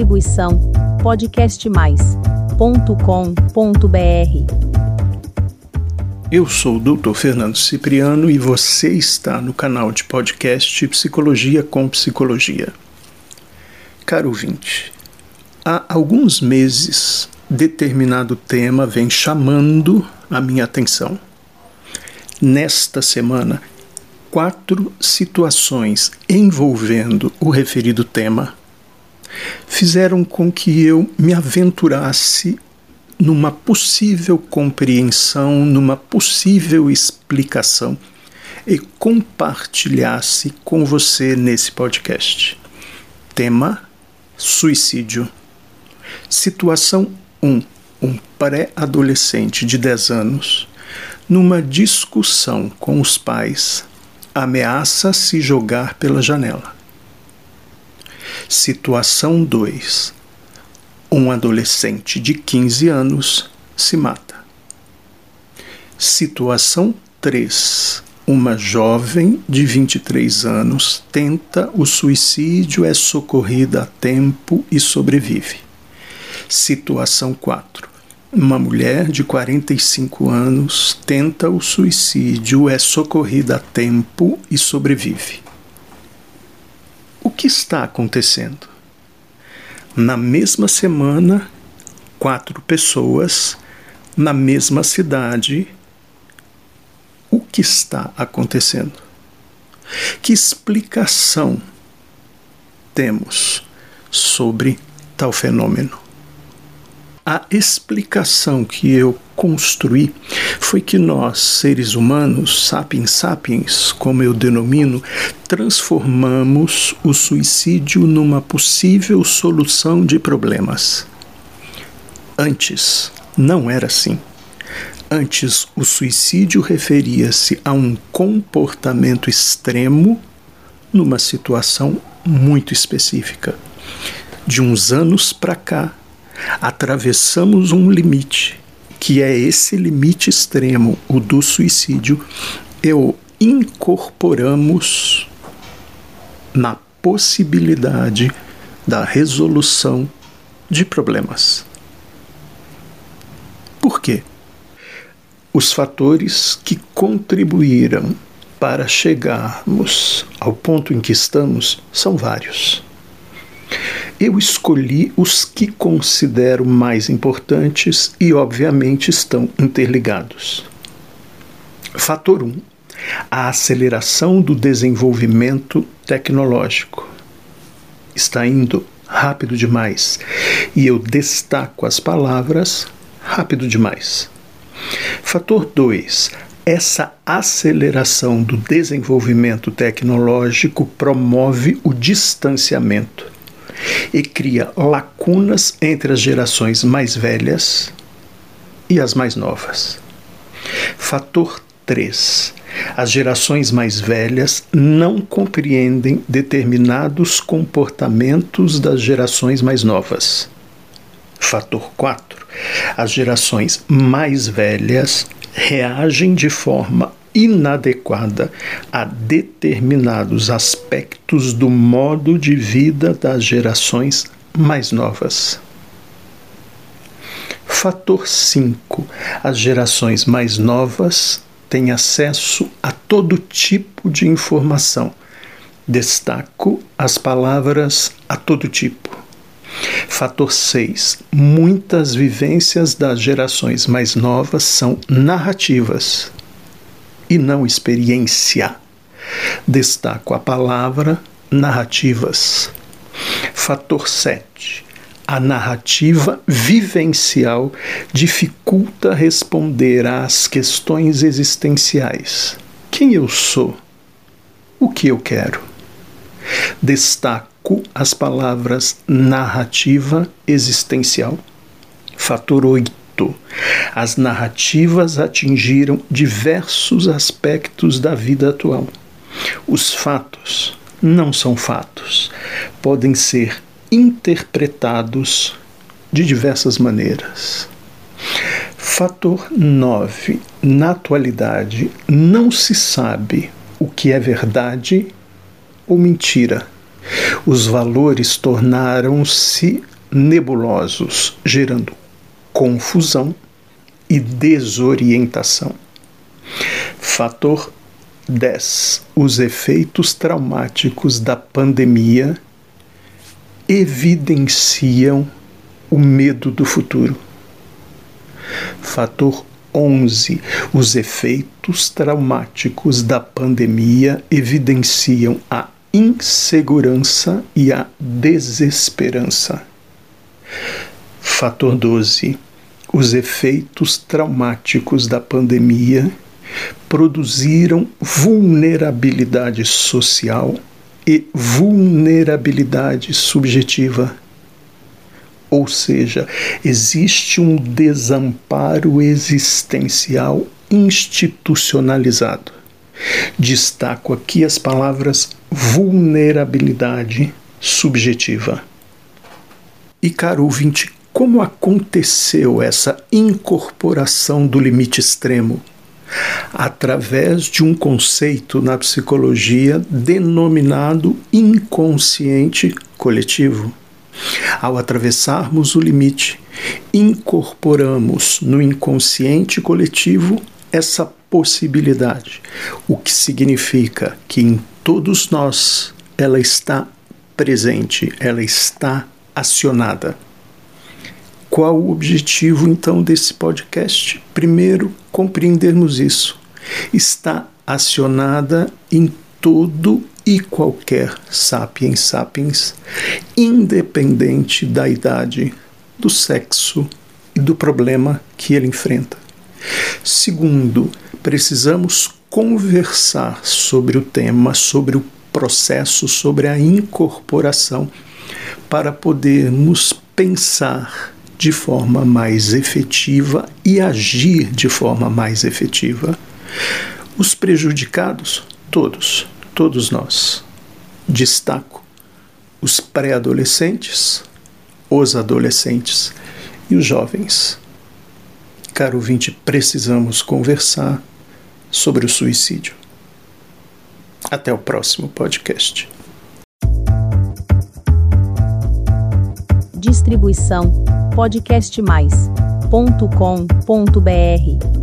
Distribuição podcastmais.com.br. Eu sou o Dr. Fernando Cipriano e você está no canal de podcast Psicologia com Psicologia. Caro ouvinte, há alguns meses determinado tema vem chamando a minha atenção. Nesta semana, quatro situações envolvendo o referido tema fizeram com que eu me aventurasse numa possível compreensão, numa possível explicação e compartilhasse com você nesse podcast. Tema: suicídio. Situação 1. Um pré-adolescente de 10 anos, numa discussão com os pais, ameaça se jogar pela janela. Situação 2. Um adolescente de 15 anos se mata. Situação 3. Uma jovem de 23 anos tenta o suicídio, é socorrida a tempo e sobrevive. Situação 4. Uma mulher de 45 anos tenta o suicídio, é socorrida a tempo e sobrevive. O que está acontecendo? Na mesma semana, quatro pessoas, na mesma cidade. O que está acontecendo? Que explicação temos sobre tal fenômeno? A explicação que eu construí foi que nós, seres humanos, sapiens sapiens, como eu denomino, transformamos o suicídio numa possível solução de problemas. Antes, não era assim. Antes, o suicídio referia-se a um comportamento extremo numa situação muito específica. De uns anos para cá, atravessamos um limite, que é esse limite extremo, o do suicídio, e o incorporamos na possibilidade da resolução de problemas. Por quê? Os fatores que contribuíram para chegarmos ao ponto em que estamos são vários. Eu escolhi os que considero mais importantes e, obviamente, estão interligados. Fator 1. Um, a aceleração do desenvolvimento tecnológico. Está indo rápido demais e eu destaco as palavras rápido demais. Fator 2. Essa aceleração do desenvolvimento tecnológico promove o distanciamento e cria lacunas entre as gerações mais velhas e as mais novas. Fator 3. As gerações mais velhas não compreendem determinados comportamentos das gerações mais novas. Fator 4. As gerações mais velhas reagem de forma inadequada a determinados aspectos do modo de vida das gerações mais novas. Fator 5. As gerações mais novas têm acesso a todo tipo de informação. Destaco as palavras a todo tipo. Fator 6. Muitas vivências das gerações mais novas são narrativas e não experiência. Destaco a palavra narrativas. Fator 7. A narrativa vivencial dificulta responder às questões existenciais. Quem eu sou? O que eu quero? Destaco as palavras narrativa existencial. Fator 8 as narrativas atingiram diversos aspectos da vida atual. Os fatos não são fatos, podem ser interpretados de diversas maneiras. Fator 9. Na atualidade, não se sabe o que é verdade ou mentira. Os valores tornaram-se nebulosos, gerando confusão e desorientação. Fator 10. Os efeitos traumáticos da pandemia evidenciam o medo do futuro. Fator 11. Os efeitos traumáticos da pandemia evidenciam a insegurança e a desesperança. Fator 12. Os efeitos traumáticos da pandemia produziram vulnerabilidade social e vulnerabilidade subjetiva. Ou seja, existe um desamparo existencial institucionalizado. Destaco aqui as palavras vulnerabilidade subjetiva. E caro ouvinte, como aconteceu essa incorporação do limite extremo? Através de um conceito na psicologia denominado inconsciente coletivo. Ao atravessarmos o limite, incorporamos no inconsciente coletivo essa possibilidade, o que significa que em todos nós ela está presente, ela está acionada. Qual o objetivo então desse podcast? Primeiro, compreendermos isso. Está acionada em todo e qualquer sapiens sapiens, independente da idade, do sexo e do problema que ele enfrenta. Segundo, precisamos conversar sobre o tema, sobre o processo, sobre a incorporação, para podermos pensar de forma mais efetiva e agir de forma mais efetiva. Os prejudicados, todos, todos nós. Destaco os pré-adolescentes, os adolescentes e os jovens. Caro ouvinte, precisamos conversar sobre o suicídio. Até o próximo podcast. Distribuição podcastmais.com.br